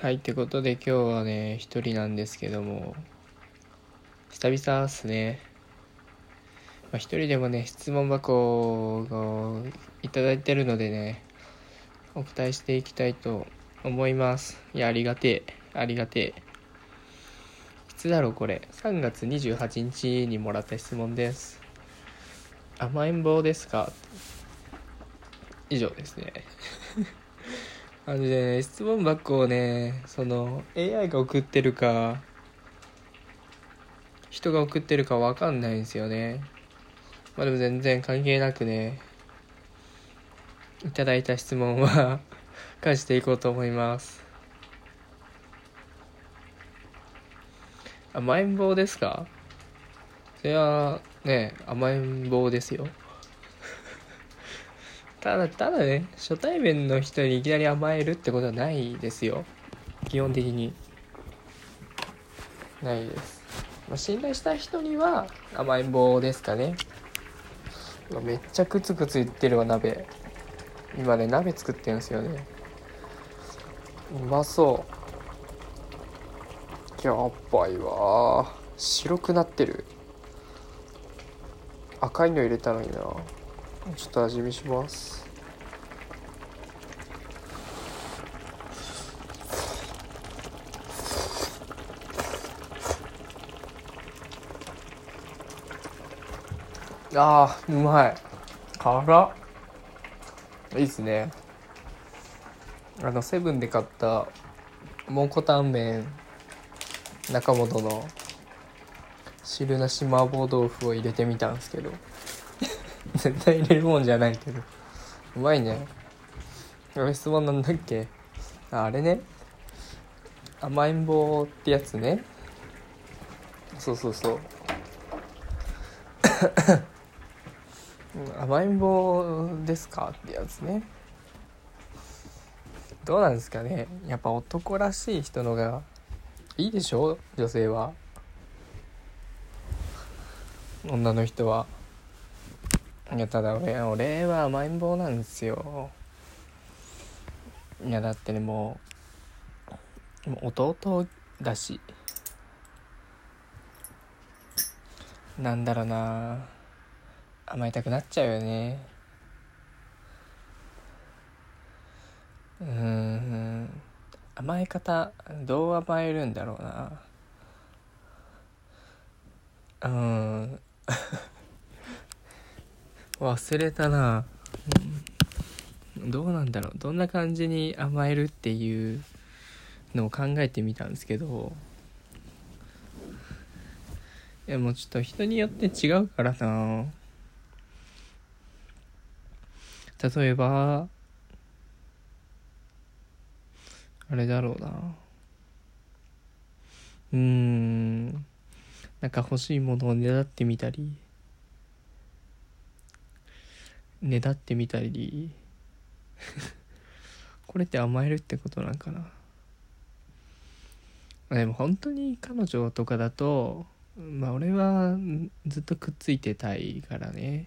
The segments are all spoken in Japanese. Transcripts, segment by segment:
はいってことで今日はね一人なんですけども久々っすね。まあ一人でもね質問箱をいただいてるのでねお答えしていきたいと思います。いやありがてえありがてえ。いつだろうこれ。3月28日にもらった質問です。甘えん坊ですか？以上ですね。あのね質問箱をねその AI が送ってるか人が送ってるかわかんないんですよね。まあでも全然関係なくねいただいた質問は 返していこうと思います。甘えん坊ですか？それはね甘えん坊ですよ。ただただね初対面の人にいきなり甘えるってことはないですよ。基本的に。ないです、まあ、信頼した人には甘えん坊ですかね。めっちゃクツクツ言ってるわ鍋。今ね鍋作ってるんですよね。うまそう。やっばいわ白くなってる。赤いの入れたのにな。ちょっと味見します。あーうまい。辛っ。いいっすね。あのセブンで買った蒙古タンメン中本の汁なし麻婆豆腐を入れてみたんですけど。絶対入れるもんじゃないけど。うまいね。あれ質問なんだっけ？ああれね。甘えん坊ってやつね。そうそうそう。甘えん坊ですかってやつね。どうなんですかね。やっぱ男らしい人のがいいでしょ？女性は。女の人は。いやただ俺俺は甘えん坊なんですよ。いやだってねもうもう弟だし。なんだろうな。甘えたくなっちゃうよね。うん。甘え方どう甘えるんだろうな。うん。忘れたな、うん、どうなんだろう。どんな感じに甘えるっていうのを考えてみたんですけど。いやもうちょっと人によって違うからな。例えばあれだろうな。うーん。なんか欲しいものをねだってみたり。ねだってみたり これって甘えるってことなんかな。でも本当に彼女とかだとまあ俺はずっとくっついてたいからね。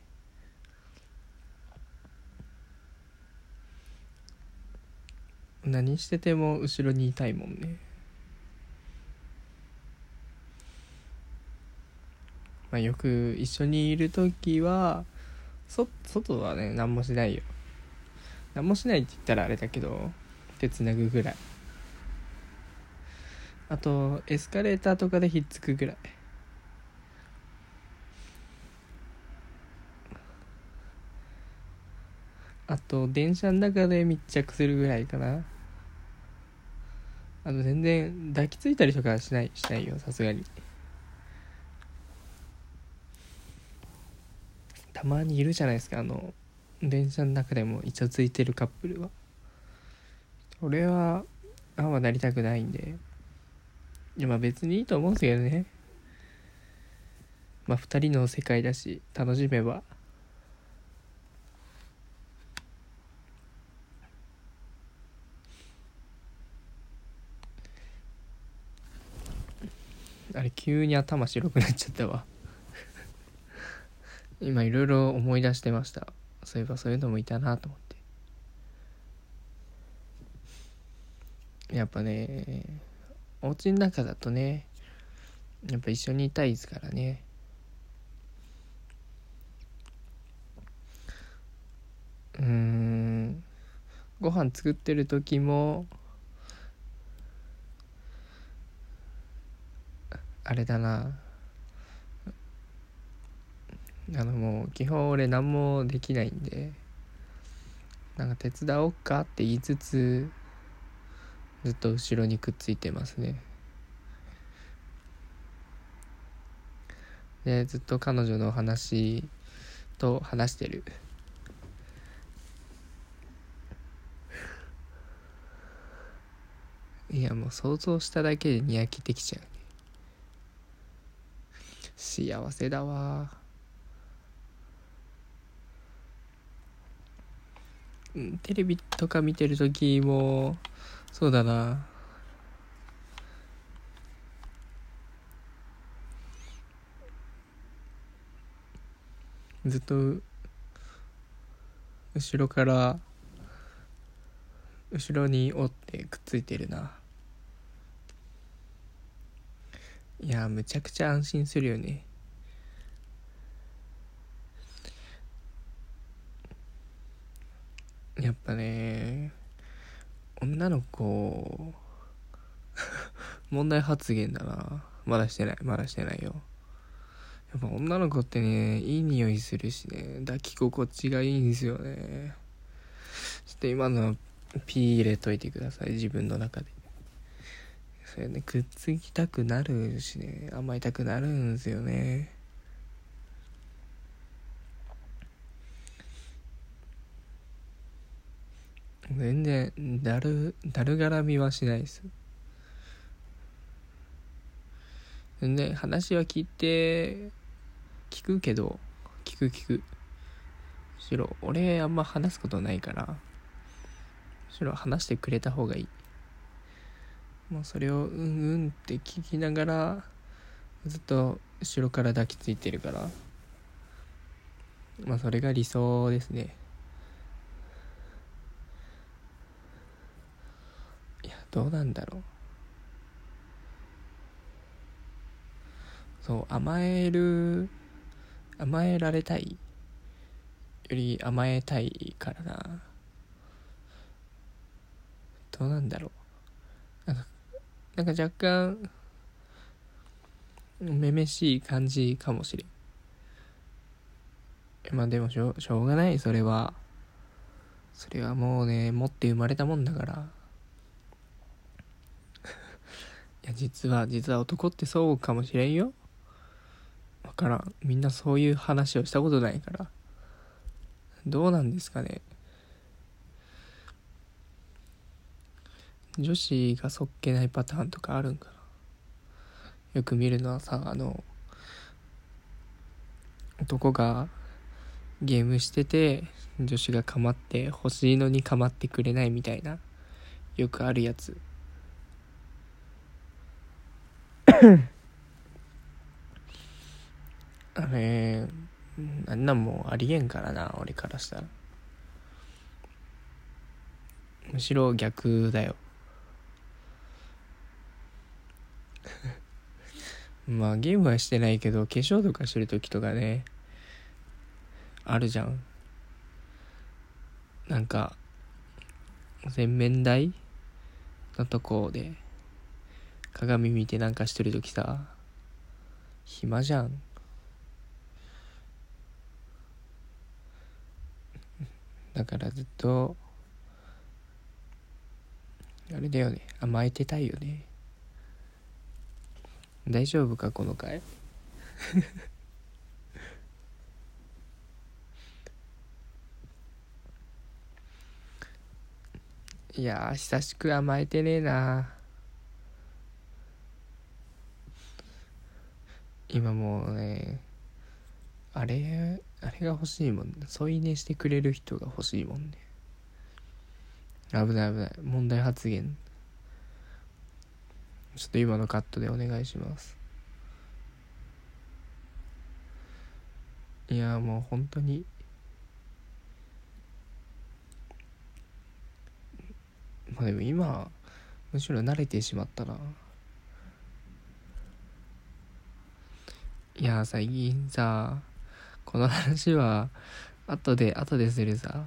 何してても後ろにいたいもんね。まあよく一緒にいる時はそ外はね何もしないよ。何もしないって言ったらあれだけど手つなぐぐらい。あとエスカレーターとかでひっつくぐらい。あと電車の中で密着するぐらいかな。あの全然抱きついたりとかしないしないよさすがに。たまにいるじゃないですかあの電車の中でもイチャついてるカップルは。俺はあんまなりたくないんで。いやまあ別にいいと思うんですけどね。まあ2人の世界だし楽しめば。あれ急に頭白くなっちゃったわ。今いろいろ思い出してました。そういえばそういうのもいたなと思って。やっぱねお家の中だとねやっぱ一緒にいたいですからね。うんご飯作ってる時もあれだな。あのもう基本俺何もできないんでなんか手伝おうかって言いつつずっと後ろにくっついてますね。でずっと彼女の話と話してる。いやもう想像しただけでにやけてきちゃうね。幸せだわうんテレビとか見てる時もそうだな。ずっと後ろから後ろに折ってくっついてるな。いやむちゃくちゃ安心するよね。やっぱね女の子 問題発言だな。まだしてないまだしてないよ。やっぱ女の子ってねいい匂いするしね。抱き心地がいいんですよね。ちょっと今のピー入れといてください。自分の中で。それねくっつきたくなるしね。甘えたくなるんですよね。全然だるだるがらみはしないです。全然話は聞いて聞くけど聞く聞く。むしろ俺あんま話すことないからむしろ話してくれた方がいい。もうそれをうんうんって聞きながらずっと後ろから抱きついてるからまあそれが理想ですねいやどうなんだろう。そう甘える甘えられたいより甘えたいからな。どうなんだろう。なんかなんか若干めめしい感じかもしれん。まあでもしょしょうがない。それは。それはもうね持って生まれたもんだから。いや実は実は男ってそうかもしれんよ。わからん。みんなそういう話をしたことないから。どうなんですかね。女子がそっけないパターンとかあるんかな。よく見るのはさあの男がゲームしてて女子が構って欲しいのに構ってくれないみたいなよくあるやつ。あれあんなんもうありえんからな俺からしたら。むしろ逆だよ。まあゲームはしてないけど化粧とかしてる時とかねあるじゃん。なんか洗面台のとこで鏡見てなんかしてる時さ暇じゃん。だからずっとあれだよね。甘えてたいよね。大丈夫かこの回？いや久しく甘えてねえな今もうねあれあれが欲しいもん添い寝してくれる人が欲しいもんね。危ない危ない。問題発言。ちょっと今のカットでお願いします。いやもう本当にまあでも今むしろ慣れてしまったな。いや最近さこの話は後で後でするさ。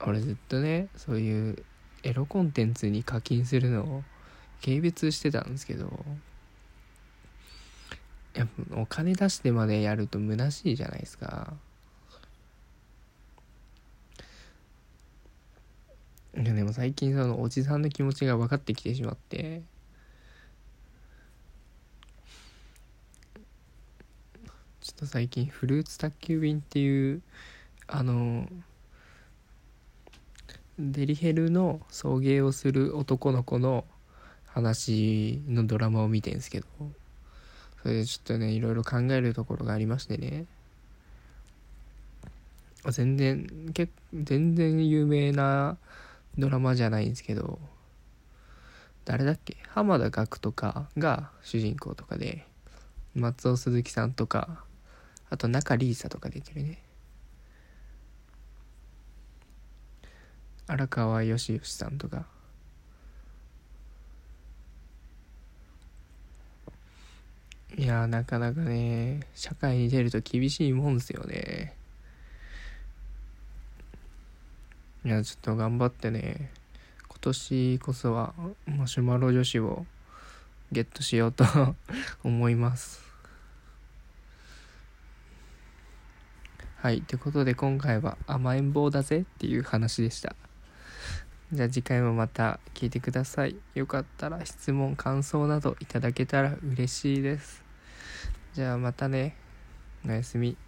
俺ずっとねそういうエロコンテンツに課金するのを軽蔑してたんですけどやっぱお金出してまでやると虚しいじゃないですか。いやでも最近そのおじさんの気持ちが分かってきてしまってちょっと最近フルーツ宅急便っていうあのデリヘルの送迎をする男の子の話のドラマを見てんですけどそれでちょっとねいろいろ考えるところがありましてね。全然け全然有名なドラマじゃないんですけど誰だっけ？浜田岳とかが主人公とかで松尾鈴木さんとかあと中里依紗とか出てるね。荒川よしよしさんとか。いやなかなかね社会に出ると厳しいもんですよね。いやちょっと頑張ってね。今年こそはマシュマロ女子をゲットしようと 思います。はいってことで今回は甘えん坊だぜっていう話でした。じゃあ次回もまた聞いてください。よかったら質問感想などいただけたら嬉しいです。じゃあまたね。おやすみ。